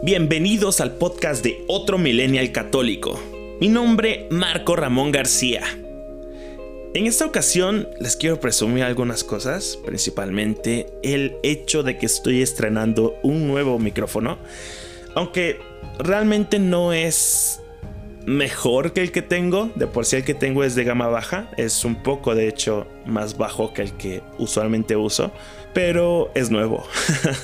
Bienvenidos al podcast de Otro Millennial Católico. Mi nombre, Marco Ramón García. En esta ocasión les quiero presumir algunas cosas, principalmente el hecho de que estoy estrenando un nuevo micrófono, aunque realmente no es mejor que el que tengo, de por sí el que tengo es de gama baja, es un poco de hecho más bajo que el que usualmente uso, pero es nuevo.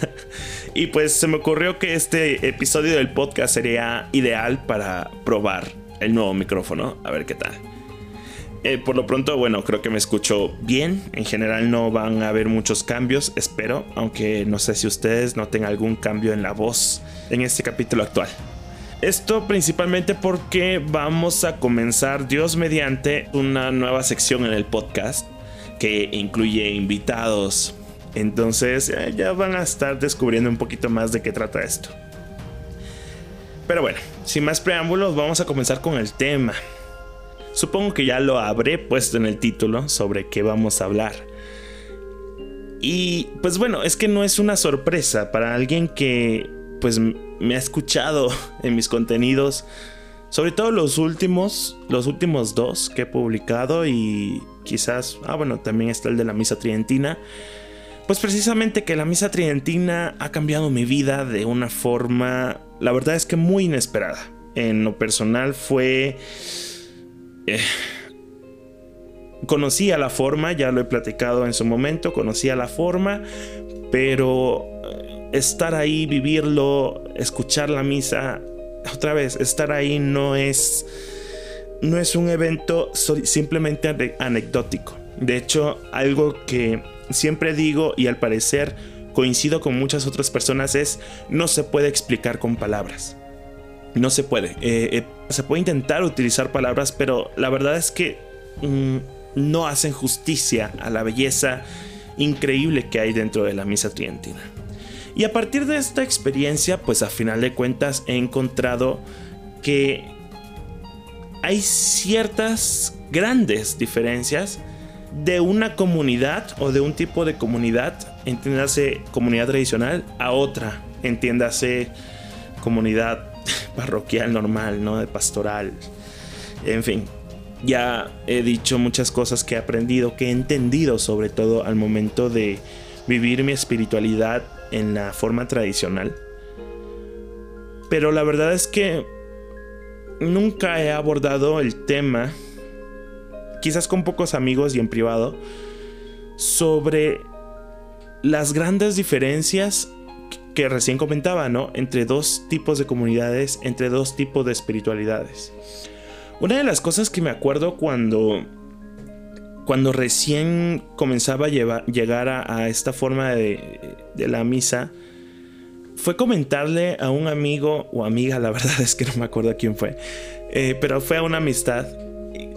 y pues se me ocurrió que este episodio del podcast sería ideal para probar el nuevo micrófono, a ver qué tal. Eh, por lo pronto, bueno, creo que me escucho bien. En general no van a haber muchos cambios, espero, aunque no sé si ustedes noten algún cambio en la voz en este capítulo actual. Esto principalmente porque vamos a comenzar, Dios mediante, una nueva sección en el podcast que incluye invitados. Entonces eh, ya van a estar descubriendo un poquito más de qué trata esto. Pero bueno, sin más preámbulos, vamos a comenzar con el tema. Supongo que ya lo habré puesto en el título sobre qué vamos a hablar. Y pues bueno, es que no es una sorpresa para alguien que pues me ha escuchado en mis contenidos, sobre todo los últimos, los últimos dos que he publicado y quizás, ah bueno, también está el de la misa tridentina. Pues precisamente que la misa tridentina ha cambiado mi vida de una forma, la verdad es que muy inesperada. En lo personal fue eh, conocía la forma, ya lo he platicado en su momento, conocía la forma, pero eh, estar ahí, vivirlo, escuchar la misa, otra vez, estar ahí no es, no es un evento simplemente anecdótico. De hecho, algo que siempre digo y al parecer coincido con muchas otras personas es no se puede explicar con palabras. No se puede. Eh, eh, se puede intentar utilizar palabras, pero la verdad es que mm, no hacen justicia a la belleza increíble que hay dentro de la misa tridentina. Y a partir de esta experiencia, pues a final de cuentas he encontrado que hay ciertas grandes diferencias de una comunidad o de un tipo de comunidad, entiéndase comunidad tradicional, a otra, entiéndase comunidad parroquial normal, ¿no? De pastoral. En fin, ya he dicho muchas cosas que he aprendido, que he entendido sobre todo al momento de vivir mi espiritualidad en la forma tradicional. Pero la verdad es que nunca he abordado el tema, quizás con pocos amigos y en privado, sobre las grandes diferencias que recién comentaba, ¿no? Entre dos tipos de comunidades, entre dos tipos de espiritualidades. Una de las cosas que me acuerdo cuando cuando recién comenzaba a llegar a, esta forma de, la misa, fue comentarle a un amigo o amiga, la verdad es que no me acuerdo quién fue, eh, pero fue a una amistad.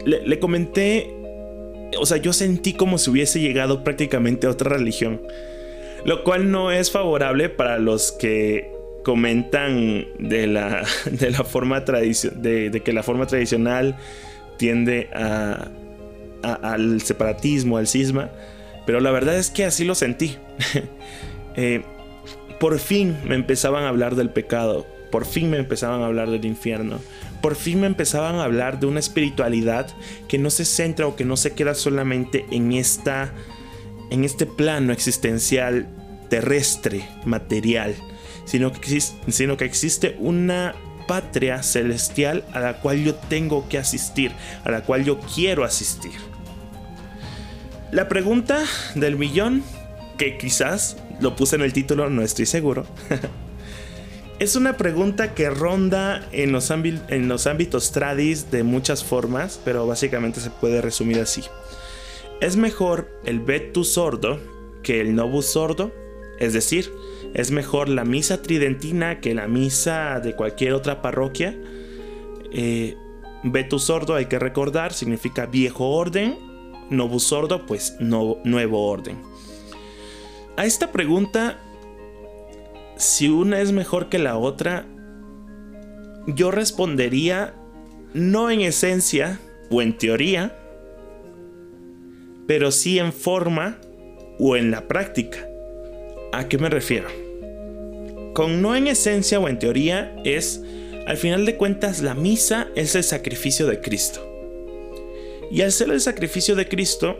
Le, comenté, o sea, yo sentí como si hubiese llegado prácticamente a otra religión. Lo cual no es favorable para los que comentan de la, de la forma de, de, que la forma tradicional tiende a, al separatismo, al cisma. Pero la verdad es que así lo sentí. Eh, por fin me empezaban a hablar del pecado. Por fin me empezaban a hablar del infierno. Por fin me empezaban a hablar de una espiritualidad que no se centra o que no se queda solamente en esta en este plano existencial terrestre, material, sino que, existe, sino que existe una patria celestial a la cual yo tengo que asistir, a la cual yo quiero asistir. La pregunta del millón, que quizás lo puse en el título, no estoy seguro, es una pregunta que ronda en los, ámbitos tradis de muchas formas, pero básicamente se puede resumir así. Es mejor el vetu sordo que el novus sordo, es decir, es mejor la misa tridentina que la misa de cualquier otra parroquia. Eh, sordo, hay que recordar, significa viejo orden, novus sordo, pues nuevo orden. A esta pregunta, si una es mejor que la otra, yo respondería no en esencia o en teoría, pero sí en forma o en la práctica. ¿A qué me refiero? con no en esencia o en teoría, es, al final de cuentas, la misa es el sacrificio de Cristo. Y al ser el sacrificio de Cristo,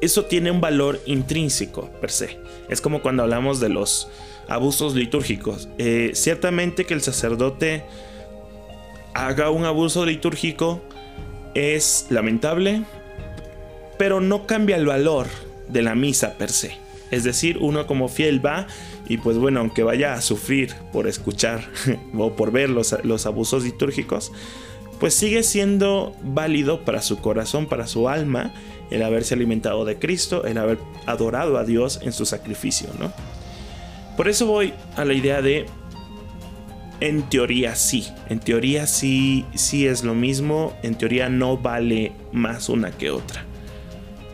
eso tiene un valor intrínseco per se. Es como cuando hablamos de los abusos litúrgicos. Eh, ciertamente que el sacerdote haga un abuso litúrgico es lamentable, pero no cambia el valor de la misa per se. Es decir, uno como fiel va y pues bueno, aunque vaya a sufrir por escuchar o por ver los, los abusos litúrgicos, pues sigue siendo válido para su corazón, para su alma, el haberse alimentado de Cristo, el haber adorado a Dios en su sacrificio, ¿no? Por eso voy a la idea de, en teoría sí, en teoría sí, sí es lo mismo, en teoría no vale más una que otra.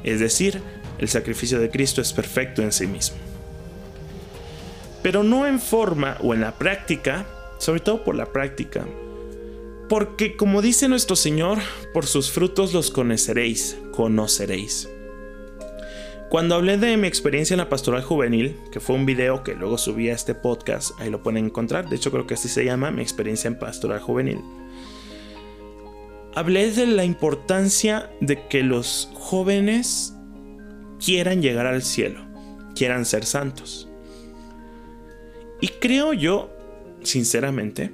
Es decir, el sacrificio de Cristo es perfecto en sí mismo. Pero no en forma o en la práctica, sobre todo por la práctica. Porque como dice nuestro Señor, por sus frutos los conoceréis, conoceréis. Cuando hablé de mi experiencia en la pastoral juvenil, que fue un video que luego subí a este podcast, ahí lo pueden encontrar, de hecho creo que así se llama, mi experiencia en pastoral juvenil. Hablé de la importancia de que los jóvenes quieran llegar al cielo, quieran ser santos. Y creo yo, sinceramente,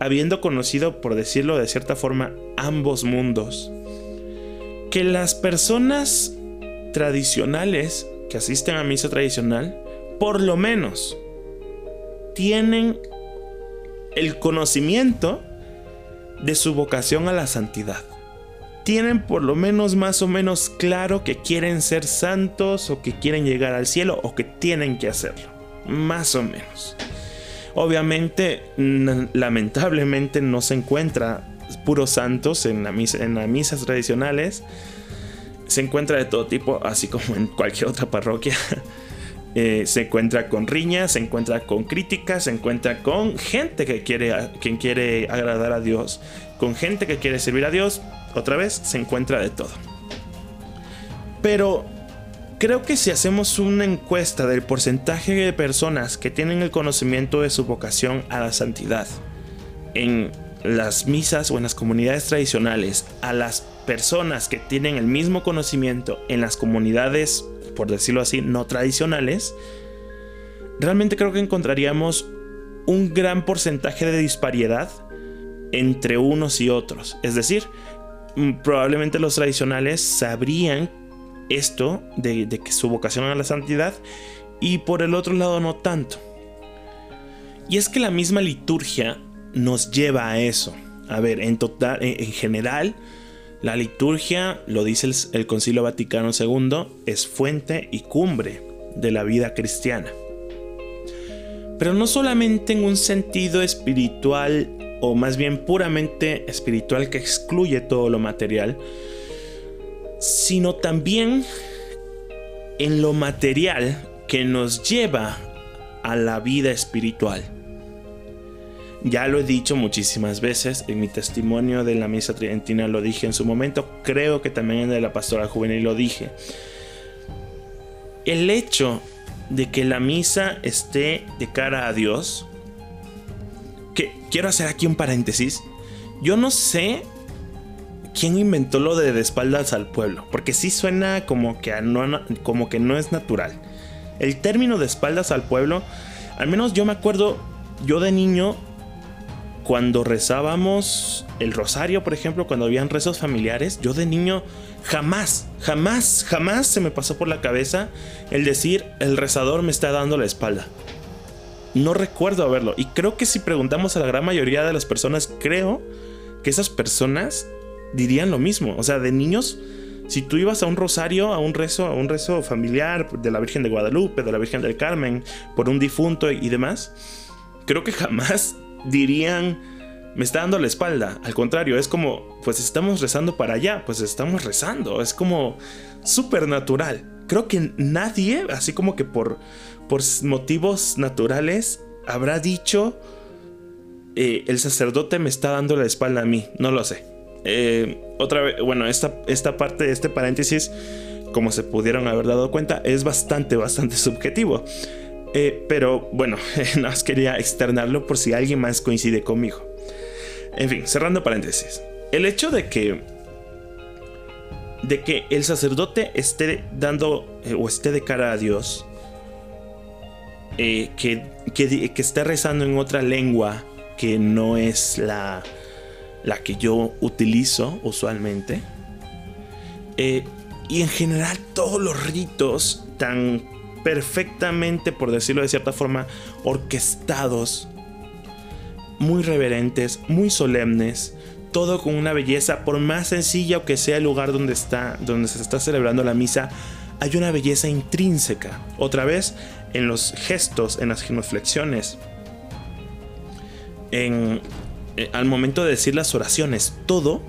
habiendo conocido, por decirlo de cierta forma, ambos mundos, que las personas tradicionales que asisten a misa tradicional, por lo menos, tienen el conocimiento de su vocación a la santidad. Tienen por lo menos más o menos claro que quieren ser santos o que quieren llegar al cielo o que tienen que hacerlo. Más o menos. Obviamente, lamentablemente no se encuentra puros santos en, la en las misas tradicionales se encuentra de todo tipo, así como en cualquier otra parroquia. Eh, se encuentra con riñas, se encuentra con críticas, se encuentra con gente que quiere, quien quiere agradar a Dios, con gente que quiere servir a Dios. Otra vez, se encuentra de todo. Pero creo que si hacemos una encuesta del porcentaje de personas que tienen el conocimiento de su vocación a la santidad en las misas o en las comunidades tradicionales a las personas que tienen el mismo conocimiento en las comunidades, por decirlo así, no tradicionales, realmente creo que encontraríamos un gran porcentaje de disparidad entre unos y otros. Es decir, mm, probablemente los tradicionales sabrían esto de, de, que su vocación a la santidad y por el otro lado no tanto. Y es que la misma liturgia nos lleva a eso. A ver, en total, en general, la liturgia, lo dice el, Concilio Vaticano II, es fuente y cumbre de la vida cristiana. Pero no solamente en un sentido espiritual o más bien puramente espiritual que excluye todo lo material, sino también en lo material que nos lleva a la vida espiritual. Ya lo he dicho muchísimas veces, en mi testimonio de la misa tridentina lo dije en su momento, creo que también en de la pastoral juvenil lo dije. El hecho de que la misa esté de cara a Dios, que quiero hacer aquí un paréntesis, yo no sé quién inventó lo de de espaldas al pueblo, porque sí suena como que como que no es natural. El término de espaldas al pueblo, al menos yo me acuerdo, yo de niño cuando rezábamos el rosario, por ejemplo, cuando habían rezos familiares, yo de niño jamás, jamás, jamás se me pasó por la cabeza el decir el rezador me está dando la espalda. No recuerdo haberlo. Y creo que si preguntamos a la gran mayoría de las personas, creo que esas personas dirían lo mismo. O sea, de niños, si tú ibas a un rosario, a un rezo, a un rezo familiar de la Virgen de Guadalupe, de la Virgen del Carmen, por un difunto y demás, creo que jamás dirían, me está dando la espalda. Al contrario, es como, pues estamos rezando para allá, pues estamos rezando. Es como súper natural. Creo que nadie, así como que por, por motivos naturales, habrá dicho, eh, el sacerdote me está dando la espalda a mí. No lo sé. Eh, otra vez, bueno, esta, esta parte este paréntesis, como se pudieron haber dado cuenta, es bastante, bastante subjetivo. Eh, pero bueno, nada más quería externarlo por si alguien más coincide conmigo. En fin, cerrando paréntesis. El hecho de que de que el sacerdote esté dando eh, o esté de cara a Dios, eh, que, que, que esté rezando en otra lengua que no es la, la que yo utilizo usualmente, y en general todos los ritos tan perfectamente, por decirlo de cierta forma, orquestados, muy reverentes, muy solemnes, todo con una belleza, por más sencilla que sea el lugar donde está, donde se está celebrando la misa, hay una belleza intrínseca. Otra vez, en los gestos, en las genuflexiones, en, eh, al momento de decir las oraciones, todo,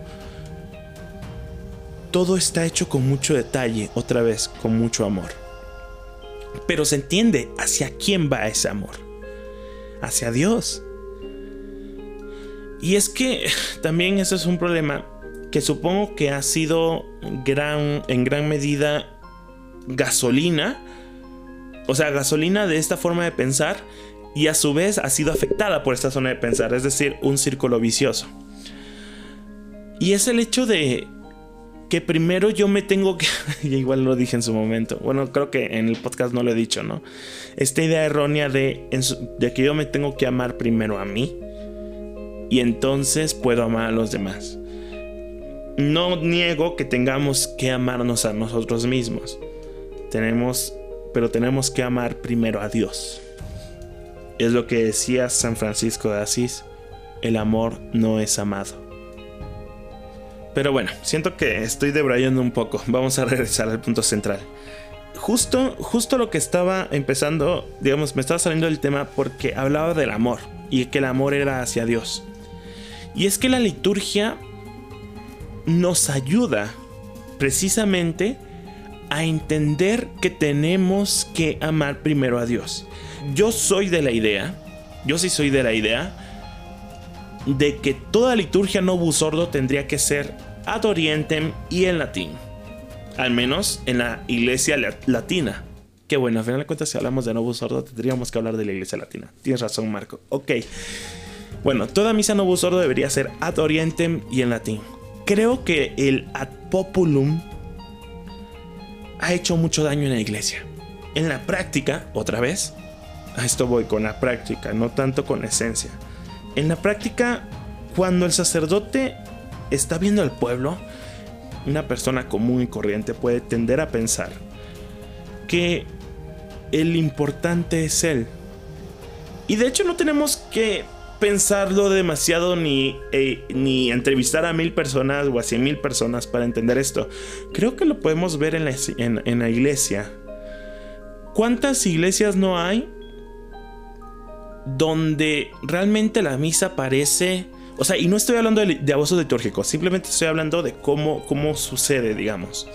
todo está hecho con mucho detalle, otra vez, con mucho amor. Pero se entiende hacia quién va ese amor. Hacia Dios. Y es que también eso es un problema que supongo que ha sido gran, en gran medida gasolina. O sea, gasolina de esta forma de pensar y a su vez ha sido afectada por esta zona de pensar, es decir, un círculo vicioso. Y es el hecho de que primero yo me tengo que, igual lo dije en su momento, bueno, creo que en el podcast no lo he dicho, ¿no? Esta idea errónea de, de que yo me tengo que amar primero a mí y entonces puedo amar a los demás. No niego que tengamos que amarnos a nosotros mismos. Tenemos, pero tenemos que amar primero a Dios. Es lo que decía San Francisco de Asís, el amor no es amado. Pero bueno, siento que estoy debrayando un poco. Vamos a regresar al punto central. Justo, justo lo que estaba empezando, digamos, me estaba saliendo del tema porque hablaba del amor y que el amor era hacia Dios. Y es que la liturgia nos ayuda precisamente a entender que tenemos que amar primero a Dios. Yo soy de la idea, yo sí soy de la idea, de que toda liturgia no sordo tendría que ser ad orientem y en latín. Al menos en la iglesia latina. Que bueno, al final de cuentas, si hablamos de no sordo, tendríamos que hablar de la iglesia latina. Tienes razón, Marco. Ok. Bueno, toda misa no sordo debería ser ad orientem y en latín. Creo que el ad populum ha hecho mucho daño en la iglesia. En la práctica, otra vez, a esto voy con la práctica, no tanto con esencia. En la práctica, cuando el sacerdote está viendo al pueblo, una persona común y corriente puede tender a pensar que el importante es él. Y de hecho no tenemos que pensarlo demasiado ni, eh, ni entrevistar a mil personas o a cien mil personas para entender esto. Creo que lo podemos ver en la, en, la iglesia. ¿Cuántas iglesias no hay donde realmente la misa parece... O sea, y no estoy hablando de, de abusos simplemente estoy hablando de cómo, cómo sucede, digamos.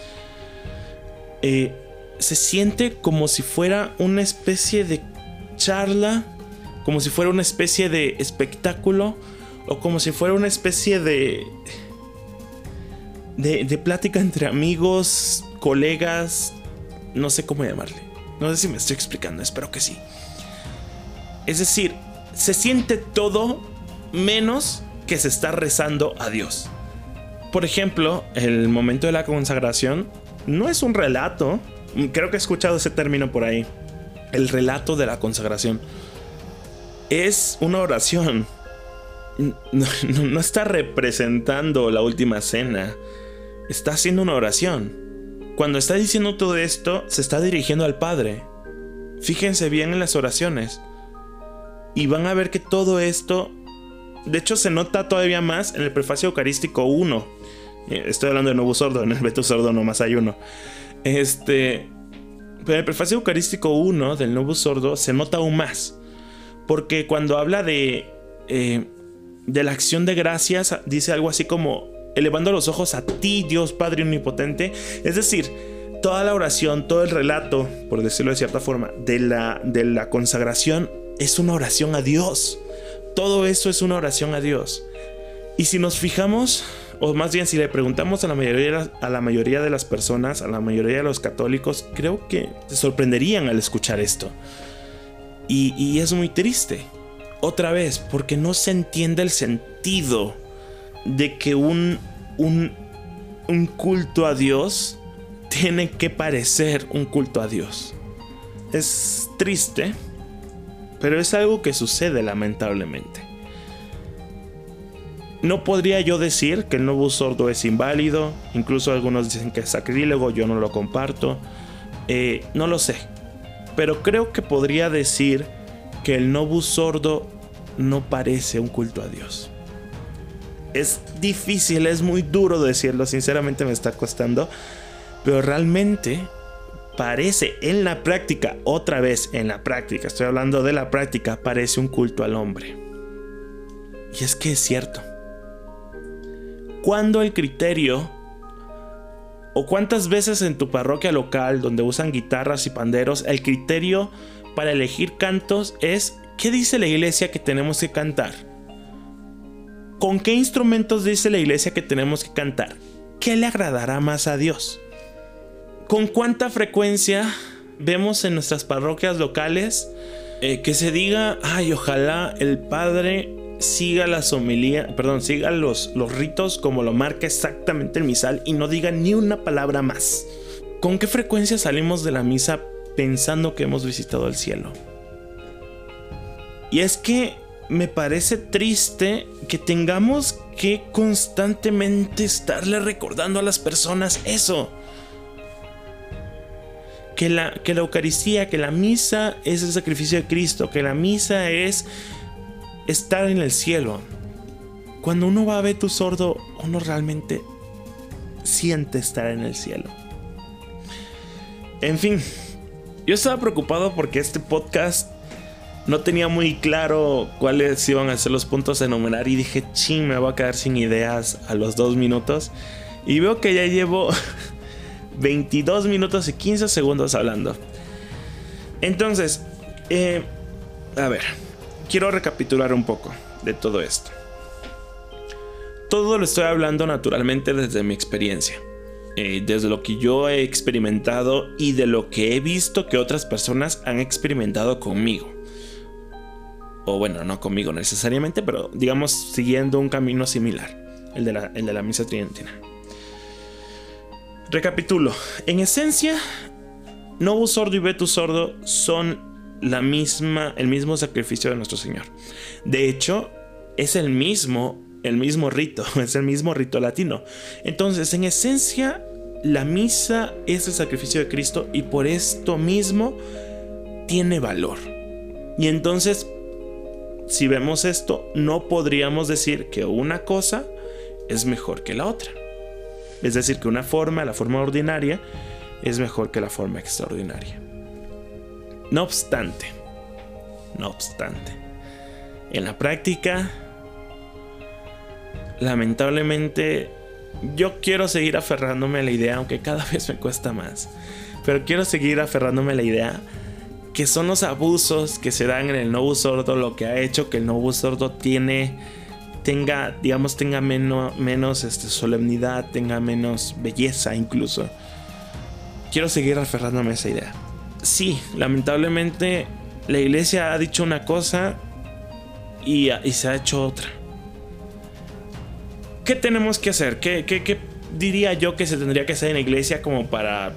Eh, se siente como si fuera una especie de charla como si fuera una especie de espectáculo o como si fuera una especie de, de, plática entre amigos, colegas, no sé cómo llamarle. No sé si me estoy explicando, espero que sí. Es decir, se siente todo menos que se está rezando a Dios. Por ejemplo, el momento de la consagración no es un relato. Creo que he escuchado ese término por ahí. El relato de la consagración es una oración. No, está representando la última cena. Está haciendo una oración. Cuando está diciendo todo esto, se está dirigiendo al Padre. Fíjense bien en las oraciones. Y van a ver que todo esto, de hecho, se nota todavía más en el prefacio eucarístico 1. Eh, estoy hablando de Nuevo Sordo, en el Beto Sordo nomás hay uno. Este. Pero en el prefacio eucarístico 1 del Nuevo Sordo se nota aún más. Porque cuando habla de, eh, de la acción de gracias, dice algo así como elevando los ojos a ti, Dios Padre Omnipotente. Es decir, toda la oración, todo el relato, por decirlo de cierta forma, de la, de la consagración es una oración a Dios. Todo eso es una oración a Dios. Y si nos fijamos, o más bien si le preguntamos a la mayoría, a la mayoría de las personas, a la mayoría de los católicos, creo que se sorprenderían al escuchar esto. Y, es muy triste. Otra vez, porque no se entiende el sentido de que un, un, un culto a Dios tiene que parecer un culto a Dios. Es triste, pero es algo que sucede lamentablemente. No podría yo decir que el nuevo sordo es inválido, incluso algunos dicen que es sacrílego, yo no lo comparto, eh, no lo sé, pero creo que podría decir que el Novus sordo no parece un culto a Dios. Es difícil, es muy duro decirlo, sinceramente me está costando, pero realmente parece en la práctica, otra vez en la práctica, estoy hablando de la práctica, parece un culto al hombre. Y es que es cierto. Cuando el criterio o cuántas veces en tu parroquia local donde usan guitarras y panderos el criterio para elegir cantos es ¿qué dice la iglesia que tenemos que cantar? ¿Con qué instrumentos dice la iglesia que tenemos que cantar? ¿Qué le agradará más a Dios? ¿Con cuánta frecuencia vemos en nuestras parroquias locales eh, que se diga, ay, ojalá el Padre siga la homilías, perdón, siga los, los ritos como lo marca exactamente el misal y no diga ni una palabra más? ¿Con qué frecuencia salimos de la misa pensando que hemos visitado el cielo? Y es que me parece triste que tengamos que constantemente estarle recordando a las personas eso que la, que la Eucaristía, que la misa es el sacrificio de Cristo, que la misa es estar en el cielo. Cuando uno va a ver tu sordo, uno realmente siente estar en el cielo. En fin, yo estaba preocupado porque este podcast no tenía muy claro cuáles iban a ser los puntos a enumerar y dije, ching, me voy a quedar sin ideas a los dos minutos. Y veo que ya llevo 22 minutos y 15 segundos hablando. Entonces, eh, a ver, quiero recapitular un poco de todo esto. Todo lo estoy hablando naturalmente desde mi experiencia, eh, desde lo que yo he experimentado y de lo que he visto que otras personas han experimentado conmigo. O bueno, no conmigo necesariamente, pero digamos siguiendo un camino similar, el de la, el de la misa tridentina. Recapitulo. En esencia, Novus Sordo y Vetus Sordo son la misma, el mismo sacrificio de nuestro Señor. De hecho, es el mismo, el mismo rito, es el mismo rito latino. Entonces, en esencia, la misa es el sacrificio de Cristo y por esto mismo tiene valor. Y entonces, si vemos esto, no podríamos decir que una cosa es mejor que la otra. Es decir, que una forma, la forma ordinaria, es mejor que la forma extraordinaria. No obstante, no obstante, en la práctica, lamentablemente, yo quiero seguir aferrándome a la idea, aunque cada vez me cuesta más, pero quiero seguir aferrándome a la idea que son los abusos que se dan en el Novus Sordo lo que ha hecho que el Novus Sordo tiene tenga, digamos, tenga menos, menos este, solemnidad, tenga menos belleza incluso. Quiero seguir aferrándome a esa idea. Sí, lamentablemente la iglesia ha dicho una cosa y, se ha hecho otra. ¿Qué tenemos que hacer? ¿Qué, qué diría yo que se tendría que hacer en la iglesia como para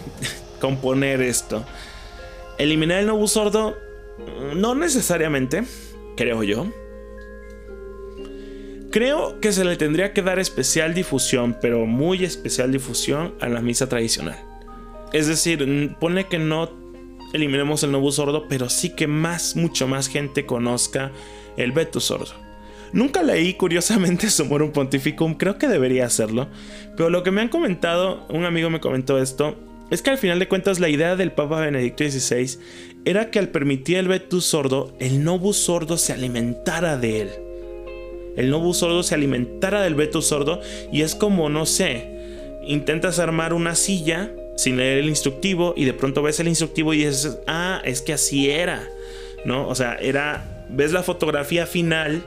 componer esto? Eliminar el nuevo sordo, no necesariamente, creo yo Creo que se le tendría que dar especial difusión, pero muy especial difusión a la misa tradicional. Es decir, pone que no eliminemos el nuevo sordo, pero sí que más, mucho más gente conozca el Vetus sordo. Nunca leí curiosamente Sumorum Pontificum, creo que debería hacerlo, pero lo que me han comentado, un amigo me comentó esto, es que al final de cuentas la idea del Papa Benedicto XVI era que al permitir el Vetus sordo, el Novus sordo se alimentara de él el Nobu sordo se alimentara del Beto sordo y es como, no sé, intentas armar una silla sin leer el instructivo y de pronto ves el instructivo y dices, ah, es que así era, ¿no? O sea, era, ves la fotografía final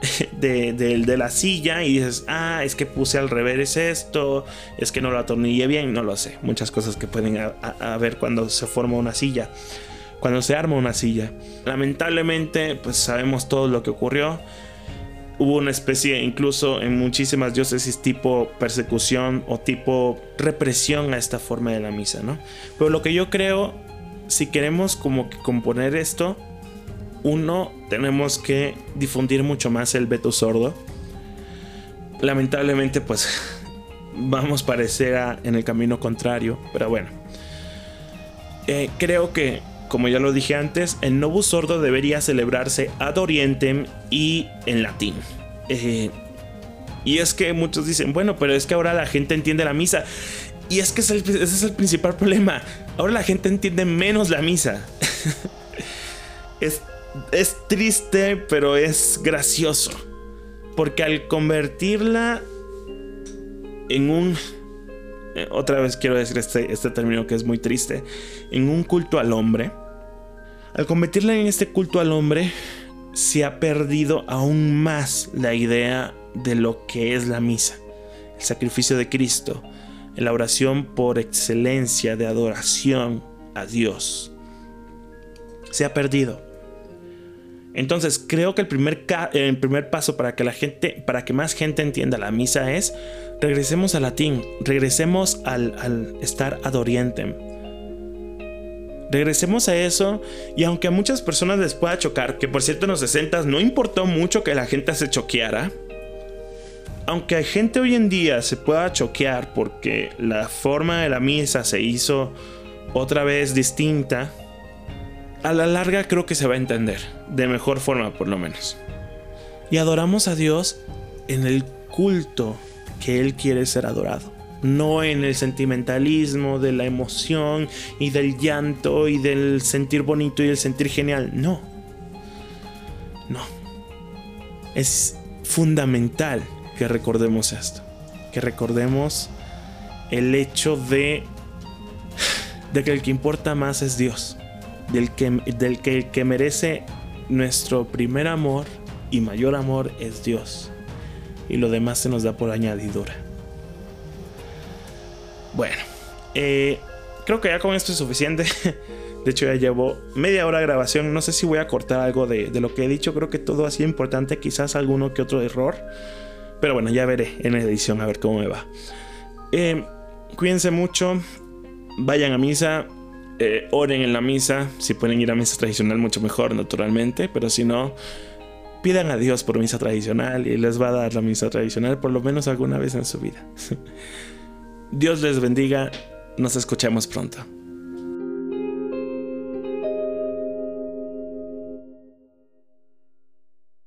de, la silla y dices, ah, es que puse al revés esto, es que no lo atornillé bien, no lo sé, muchas cosas que pueden haber cuando se forma una silla. cuando se arma una silla. Lamentablemente, pues sabemos todo lo que ocurrió. Hubo una especie, incluso en muchísimas diócesis, tipo persecución o tipo represión a esta forma de la misa, ¿no? Pero lo que yo creo, si queremos como que componer esto, uno, tenemos que difundir mucho más el veto sordo. Lamentablemente, pues vamos a parecer en el camino contrario, pero bueno. Eh, creo que como ya lo dije antes, el Novus Sordo debería celebrarse ad orientem y en latín. Eh, y es que muchos dicen, bueno, pero es que ahora la gente entiende la misa. Y es que ese es el principal problema. Ahora la gente entiende menos la misa. es, es triste, pero es gracioso. Porque al convertirla en un eh, otra vez quiero decir este, este término que es muy triste, en un culto al hombre, al convertirla en este culto al hombre, se ha perdido aún más la idea de lo que es la misa, el sacrificio de Cristo, la oración por excelencia de adoración a Dios. Se ha perdido. Entonces creo que el primer, paso para que la gente, para que más gente entienda la misa es regresemos al latín, regresemos al, estar ad orientem. Regresemos a eso y aunque a muchas personas les pueda chocar, que por cierto en los 60 no importó mucho que la gente se choqueara, aunque hay gente hoy en día se pueda choquear porque la forma de la misa se hizo otra vez distinta, a la larga creo que se va a entender, de mejor forma por lo menos. Y adoramos a Dios en el culto que Él quiere ser adorado. No en el sentimentalismo de la emoción y del llanto y del sentir bonito y el sentir genial. No. No. Es fundamental que recordemos esto. Que recordemos el hecho de, de que el que importa más es Dios del que, del que que merece nuestro primer amor y mayor amor es Dios. Y lo demás se nos da por añadidura. Bueno, eh, creo que ya con esto es suficiente. De hecho, ya llevo media hora de grabación. No sé si voy a cortar algo de, lo que he dicho. Creo que todo ha sido importante. Quizás alguno que otro error. Pero bueno, ya veré en la edición a ver cómo me va. Eh, cuídense mucho. Vayan a misa. Eh, oren en la misa. Si pueden ir a misa tradicional, mucho mejor, naturalmente. Pero si no, pidan a Dios por misa tradicional y les va a dar la misa tradicional por lo menos alguna vez en su vida. Dios les bendiga. Nos escuchamos pronto.